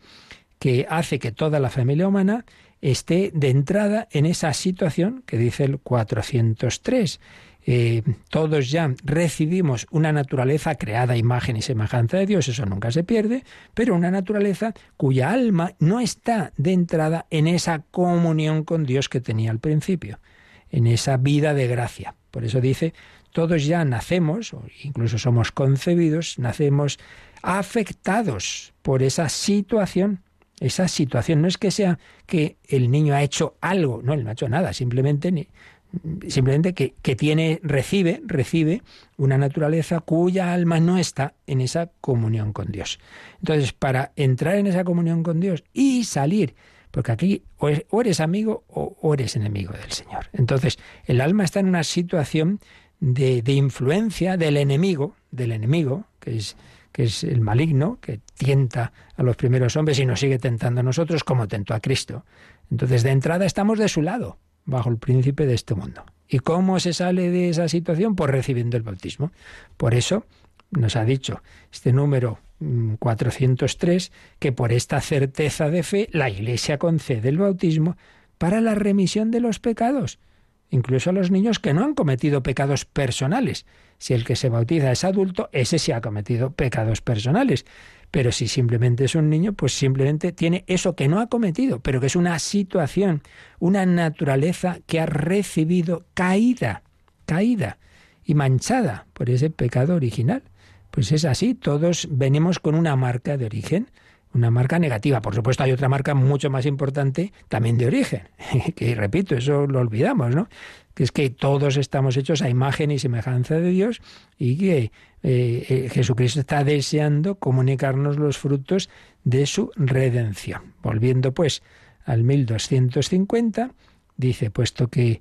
que hace que toda la familia humana esté de entrada en esa situación que dice el 403. Eh, todos ya recibimos una naturaleza creada imagen y semejanza de Dios, eso nunca se pierde, pero una naturaleza cuya alma no está de entrada en esa comunión con Dios que tenía al principio, en esa vida de gracia. Por eso dice, todos ya nacemos, o incluso somos concebidos, nacemos afectados por esa situación esa situación. No es que sea que el niño ha hecho algo, no, él no ha hecho nada, simplemente, simplemente que, que tiene, recibe, recibe una naturaleza cuya alma no está en esa comunión con Dios. Entonces, para entrar en esa comunión con Dios y salir, porque aquí o eres amigo o eres enemigo del Señor. Entonces, el alma está en una situación de, de influencia del enemigo, del enemigo, que es que es el maligno, que tienta a los primeros hombres y nos sigue tentando a nosotros como tentó a Cristo. Entonces, de entrada estamos de su lado, bajo el príncipe de este mundo. ¿Y cómo se sale de esa situación? Pues recibiendo el bautismo. Por eso nos ha dicho este número 403 mm, que por esta certeza de fe la Iglesia concede el bautismo para la remisión de los pecados, incluso a los niños que no han cometido pecados personales, si el que se bautiza es adulto, ese sí ha cometido pecados personales. Pero si simplemente es un niño, pues simplemente tiene eso que no ha cometido, pero que es una situación, una naturaleza que ha recibido caída, caída y manchada por ese pecado original. Pues es así, todos venimos con una marca de origen, una marca negativa. Por supuesto, hay otra marca mucho más importante también de origen, que repito, eso lo olvidamos, ¿no? que es que todos estamos hechos a imagen y semejanza de Dios y que eh, eh, Jesucristo está deseando comunicarnos los frutos de su redención. Volviendo pues al 1250, dice, puesto que eh,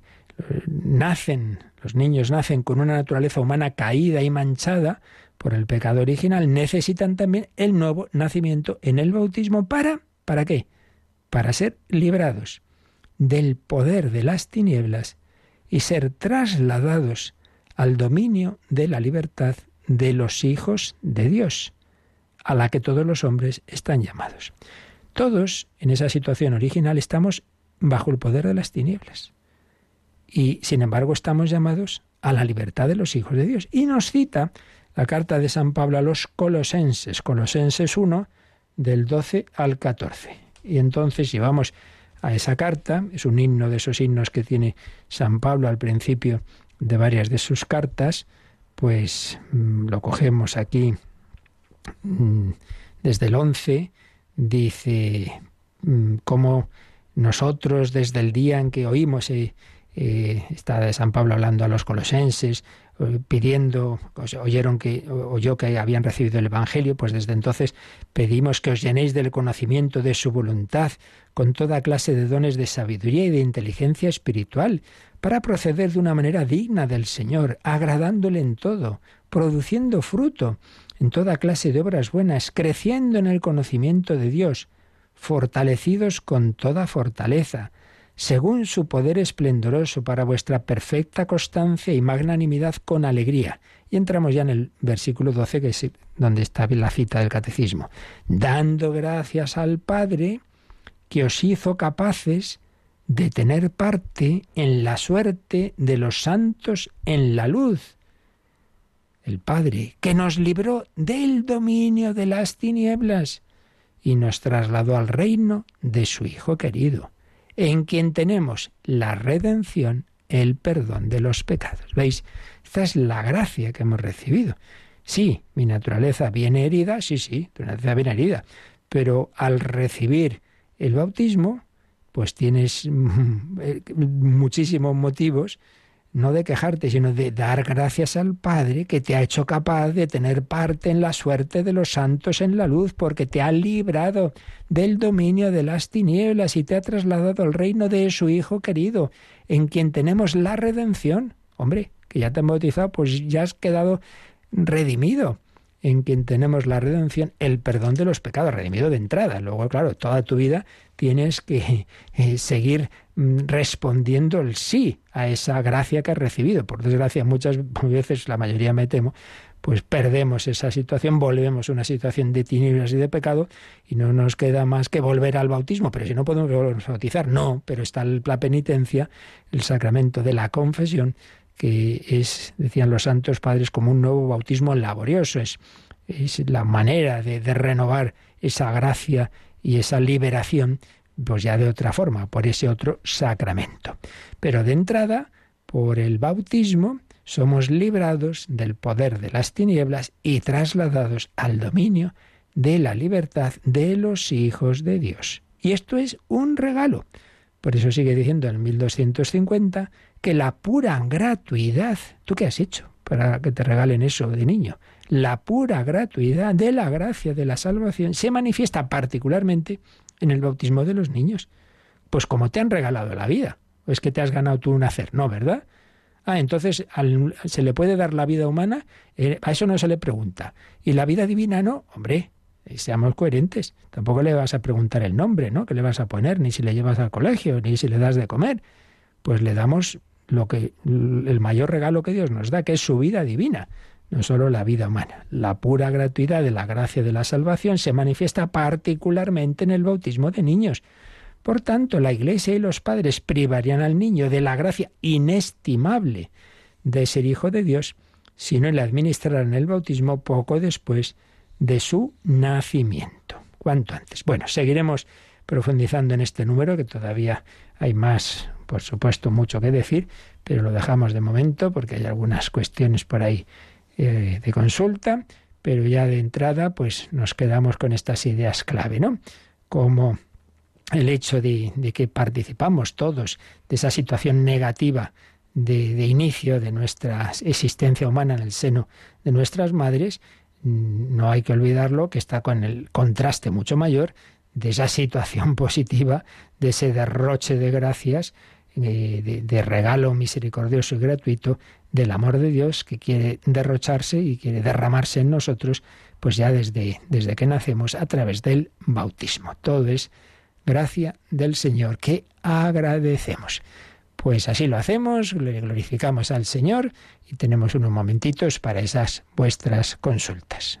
nacen, los niños nacen con una naturaleza humana caída y manchada por el pecado original, necesitan también el nuevo nacimiento en el bautismo para, ¿para qué? Para ser librados del poder de las tinieblas y ser trasladados al dominio de la libertad de los hijos de Dios, a la que todos los hombres están llamados. Todos, en esa situación original, estamos bajo el poder de las tinieblas. Y, sin embargo, estamos llamados a la libertad de los hijos de Dios. Y nos cita la carta de San Pablo a los Colosenses, Colosenses 1, del 12 al 14. Y entonces llevamos a esa carta, es un himno de esos himnos que tiene San Pablo al principio de varias de sus cartas, pues mm, lo cogemos aquí mm, desde el 11, dice mm, cómo nosotros desde el día en que oímos, eh, está de San Pablo hablando a los colosenses, eh, pidiendo, oyeron que, oyó que habían recibido el Evangelio, pues desde entonces pedimos que os llenéis del conocimiento de su voluntad, con toda clase de dones de sabiduría y de inteligencia espiritual, para proceder de una manera digna del Señor, agradándole en todo, produciendo fruto en toda clase de obras buenas, creciendo en el conocimiento de Dios, fortalecidos con toda fortaleza, según su poder esplendoroso para vuestra perfecta constancia y magnanimidad con alegría. Y entramos ya en el versículo 12, que es donde está la cita del catecismo. Dando gracias al Padre que os hizo capaces de tener parte en la suerte de los santos en la luz. El Padre, que nos libró del dominio de las tinieblas y nos trasladó al reino de su Hijo querido, en quien tenemos la redención, el perdón de los pecados. ¿Veis? Esta es la gracia que hemos recibido. Sí, mi naturaleza viene herida, sí, sí, tu naturaleza viene herida, pero al recibir el bautismo, pues tienes eh, muchísimos motivos no de quejarte, sino de dar gracias al Padre que te ha hecho capaz de tener parte en la suerte de los santos en la luz, porque te ha librado del dominio de las tinieblas y te ha trasladado al reino de su Hijo querido, en quien tenemos la redención. Hombre, que ya te han bautizado, pues ya has quedado redimido en quien tenemos la redención, el perdón de los pecados, redimido de entrada. Luego, claro, toda tu vida tienes que eh, seguir mm, respondiendo el sí a esa gracia que has recibido. Por desgracia, muchas veces, la mayoría me temo, pues perdemos esa situación, volvemos a una situación de tinieblas y de pecado y no nos queda más que volver al bautismo. Pero si no podemos volver a bautizar, no, pero está la penitencia, el sacramento de la confesión, que es, decían los santos padres, como un nuevo bautismo laborioso, es, es la manera de, de renovar esa gracia y esa liberación, pues ya de otra forma, por ese otro sacramento. Pero de entrada, por el bautismo, somos librados del poder de las tinieblas y trasladados al dominio de la libertad de los hijos de Dios. Y esto es un regalo. Por eso sigue diciendo en 1250 que la pura gratuidad, ¿tú qué has hecho para que te regalen eso de niño? La pura gratuidad de la gracia de la salvación se manifiesta particularmente en el bautismo de los niños. Pues como te han regalado la vida, o es que te has ganado tú un hacer, no, ¿verdad? Ah, entonces se le puede dar la vida humana, eh, a eso no se le pregunta. Y la vida divina no, hombre, eh, seamos coherentes. Tampoco le vas a preguntar el nombre, ¿no? ¿Qué le vas a poner? Ni si le llevas al colegio, ni si le das de comer. Pues le damos lo que el mayor regalo que Dios nos da, que es su vida divina, no solo la vida humana. La pura gratuidad de la gracia de la salvación se manifiesta particularmente en el bautismo de niños. Por tanto, la Iglesia y los padres privarían al niño de la gracia inestimable de ser hijo de Dios si no le administraran el bautismo poco después de su nacimiento. Cuanto antes. Bueno, seguiremos profundizando en este número, que todavía hay más por supuesto, mucho que decir, pero lo dejamos de momento porque hay algunas cuestiones por ahí eh, de consulta, pero ya de entrada, pues nos quedamos con estas ideas clave, ¿no? Como el hecho de, que participamos todos de esa situación negativa de, inicio de nuestra existencia humana en el seno de nuestras madres, mm, no hay que olvidarlo que está con el contraste mucho mayor de esa situación positiva, de ese derroche de gracias de, regalo misericordioso y gratuito del amor de Dios que quiere derrocharse y quiere derramarse en nosotros, pues ya desde, desde que nacemos a través del bautismo. Todo es gracia del Señor que agradecemos. Pues así lo hacemos, le glorificamos al Señor y tenemos unos momentitos para esas vuestras consultas.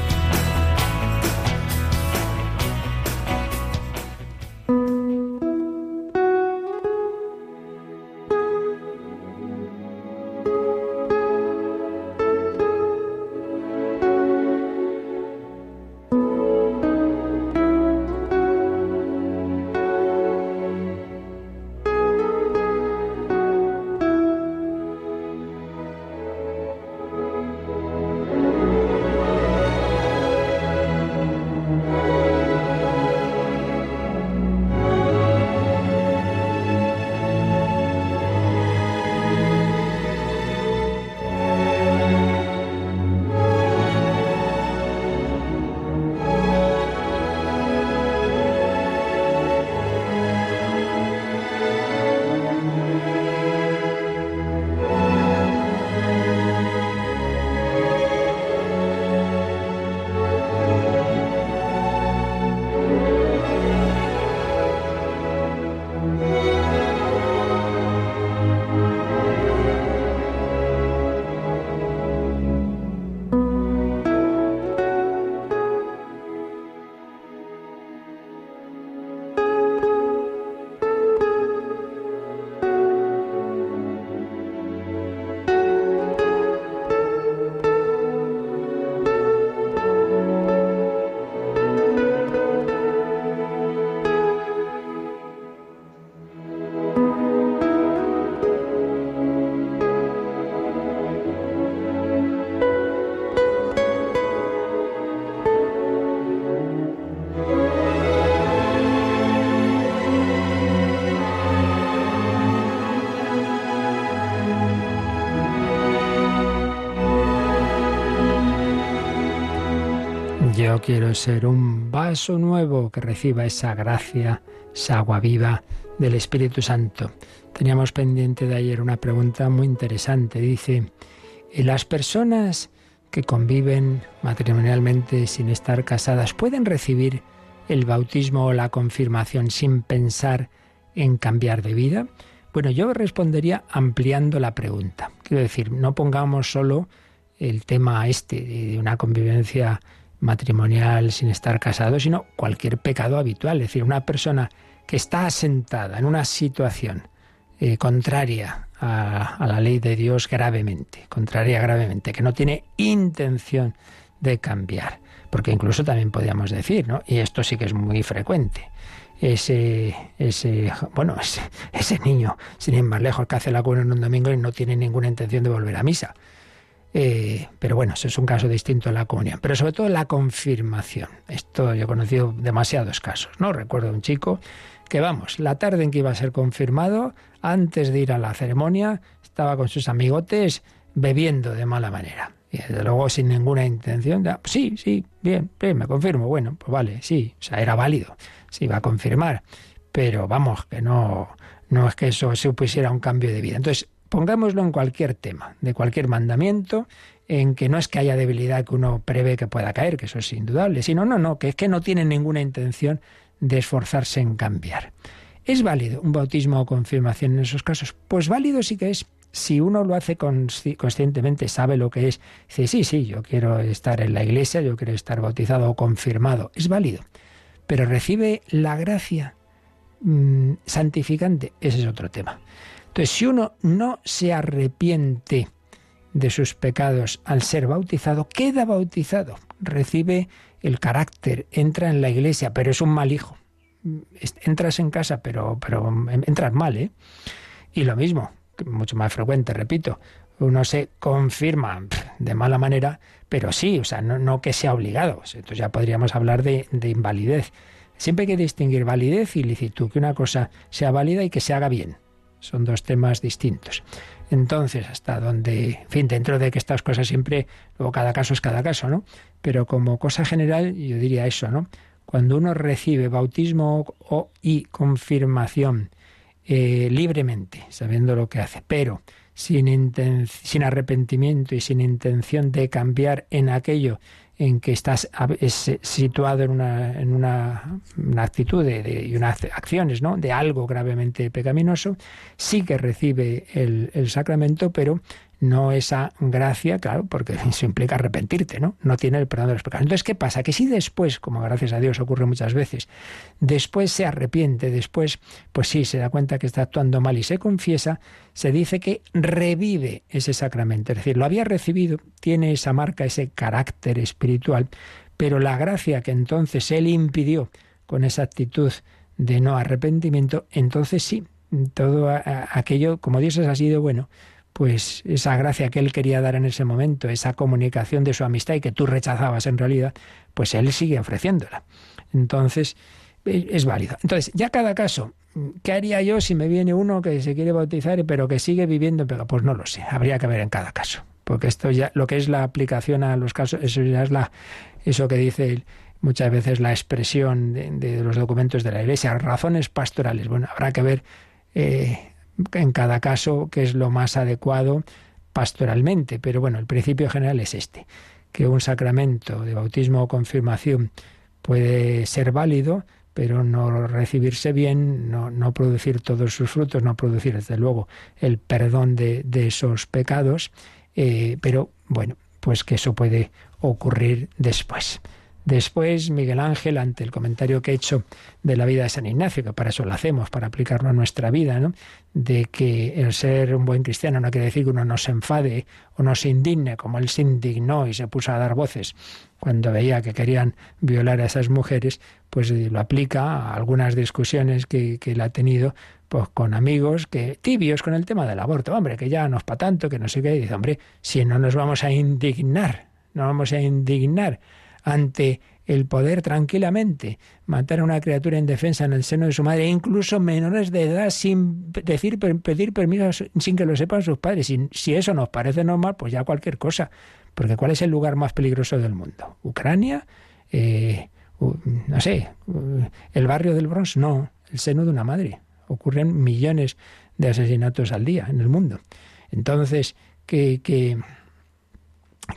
quiero ser un vaso nuevo que reciba esa gracia, esa agua viva del Espíritu Santo. Teníamos pendiente de ayer una pregunta muy interesante. Dice, ¿las personas que conviven matrimonialmente sin estar casadas pueden recibir el bautismo o la confirmación sin pensar en cambiar de vida? Bueno, yo respondería ampliando la pregunta. Quiero decir, no pongamos solo el tema este de una convivencia matrimonial sin estar casado, sino cualquier pecado habitual. Es decir, una persona que está asentada en una situación eh, contraria a, la ley de Dios gravemente, contraria gravemente, que no tiene intención de cambiar. Porque incluso también podríamos decir, ¿no? Y esto sí que es muy frecuente. Ese, ese, bueno, ese, ese niño, sin ir más lejos, que hace la cuna en un domingo y no tiene ninguna intención de volver a misa eh, pero bueno, eso es un caso distinto a la comunión. Pero sobre todo la confirmación. Esto yo he conocido demasiados casos, ¿no? Recuerdo un chico que, vamos, la tarde en que iba a ser confirmado, antes de ir a la ceremonia, estaba con sus amigotes bebiendo de mala manera. Y desde luego sin ninguna intención de, sí, sí, bien, bien, me confirmo. Bueno, pues vale, sí, o sea, era válido, se iba a confirmar. Pero vamos, que no, no es que eso supusiera un cambio de vida. Entonces, Pongámoslo en cualquier tema, de cualquier mandamiento, en que no es que haya debilidad que uno prevé que pueda caer, que eso es indudable, sino no, no, que es que no tiene ninguna intención de esforzarse en cambiar. ¿Es válido un bautismo o confirmación en esos casos? Pues válido sí que es. Si uno lo hace conscientemente, sabe lo que es, dice, sí, sí, yo quiero estar en la iglesia, yo quiero estar bautizado o confirmado, es válido. Pero recibe la gracia mm, santificante, ese es otro tema. Entonces, si uno no se arrepiente de sus pecados al ser bautizado, queda bautizado, recibe el carácter, entra en la iglesia, pero es un mal hijo. Entras en casa, pero, pero entras mal, ¿eh? Y lo mismo, mucho más frecuente, repito, uno se confirma de mala manera, pero sí, o sea, no, que sea obligado. Entonces ya podríamos hablar de, de, invalidez. Siempre hay que distinguir validez y licitud, que una cosa sea válida y que se haga bien. Son dos temas distintos. Entonces, hasta donde, en fin, dentro de que estas cosas siempre, luego cada caso es cada caso, ¿no? Pero como cosa general, yo diría eso, ¿no? cuando uno recibe bautismo o, y confirmación eh, libremente, sabiendo lo que hace, pero sin, sin arrepentimiento y sin intención de cambiar en aquello en que estás situado en una, en una, actitud de, y unas acciones ¿no? de algo gravemente pecaminoso, sí que recibe el, el sacramento, pero no esa gracia, claro, porque eso implica arrepentirte, ¿no? No tiene el perdón de los pecados. Entonces, ¿qué pasa? Que si después, como gracias a Dios ocurre muchas veces, después se arrepiente, después, pues sí, se da cuenta que está actuando mal y se confiesa, se dice que revive ese sacramento. Es decir, lo había recibido, tiene esa marca, ese carácter espiritual, pero la gracia que entonces él impidió con esa actitud de no arrepentimiento, entonces sí, todo aquello, como Dios es así de bueno, pues esa gracia que él quería dar en ese momento, esa comunicación de su amistad y que tú rechazabas en realidad, pues él sigue ofreciéndola. Entonces, e, es válido. Entonces, ya cada caso, ¿qué haría yo si me viene uno que se quiere bautizar pero que sigue viviendo en Pues no lo sé, habría que ver en cada caso. Porque esto ya, lo que es la aplicación a los casos, eso ya es la, eso que dice muchas veces la expresión de, los documentos de la Iglesia, razones pastorales. Bueno, habrá que ver eh, en cada caso qué es lo más adecuado pastoralmente. Pero bueno, el principio general es este, que un sacramento de bautismo o confirmación puede ser válido, pero no recibirse bien, no, no producir todos sus frutos, no producir desde luego el perdón de, esos pecados, eh, pero bueno, pues que eso puede ocurrir después. Después, Miguel Ángel, ante el comentario que he hecho de la vida de San Ignacio, que para eso lo hacemos, para aplicarlo a nuestra vida, ¿no? de que el ser un buen cristiano no quiere decir que uno no se enfade o no se indigne, como él se indignó y se puso a dar voces cuando veía que querían violar a esas mujeres, pues lo aplica a algunas discusiones que, que él ha tenido pues con amigos que tibios con el tema del aborto, hombre, que ya no es para tanto, que no sé qué, y dice, hombre, si no nos vamos a indignar, no vamos a indignar ante el poder tranquilamente matar a una criatura en defensa en el seno de su madre, incluso menores de edad, sin decir, pedir permiso, sin que lo sepan sus padres. Si, eso nos parece normal, pues ya cualquier cosa. Porque ¿cuál es el lugar más peligroso del mundo? ¿Ucrania? Eh, no sé, el barrio del Bronx, no, el seno de una madre. Ocurren millones de asesinatos al día en el mundo. Entonces, que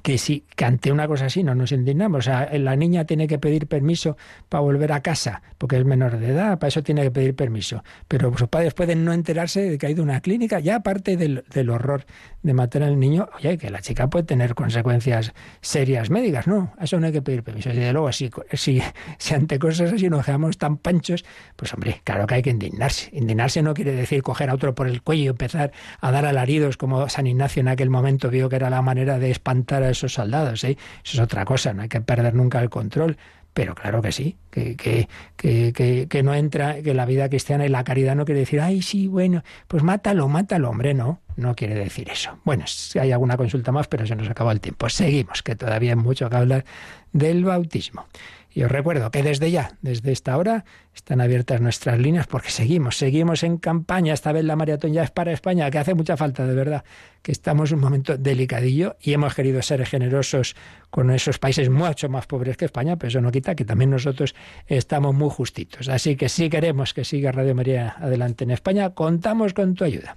que si que ante una cosa así no nos indignamos. O sea, la niña tiene que pedir permiso para volver a casa, porque es menor de edad, para eso tiene que pedir permiso. Pero sus padres pueden no enterarse de que ha ido a una clínica, ya aparte del, del horror de matar al niño, oye, que la chica puede tener consecuencias serias médicas, no, a eso no hay que pedir permiso. Y de luego, si, si, si ante cosas así nos quedamos tan panchos, pues hombre, claro que hay que indignarse. Indignarse no quiere decir coger a otro por el cuello y empezar a dar alaridos como San Ignacio en aquel momento vio que era la manera de espantar a esos soldados. ¿eh? Eso es otra cosa, no hay que perder nunca el control. Pero claro que sí, que, que, que, no entra, que la vida cristiana y la caridad no quiere decir, ay, sí, bueno, pues mátalo, mátalo, hombre, no, no quiere decir eso. Bueno, si hay alguna consulta más, pero se nos acaba el tiempo. Seguimos, que todavía hay mucho que hablar del bautismo. Y os recuerdo que desde ya, desde esta hora, están abiertas nuestras líneas porque seguimos, seguimos en campaña. Esta vez la maratón ya es para España, que hace mucha falta, de verdad, que estamos en un momento delicadillo y hemos querido ser generosos con esos países mucho más pobres que España, pero eso no quita que también nosotros estamos muy justitos. Así que si queremos que siga Radio María adelante en España, contamos con tu ayuda.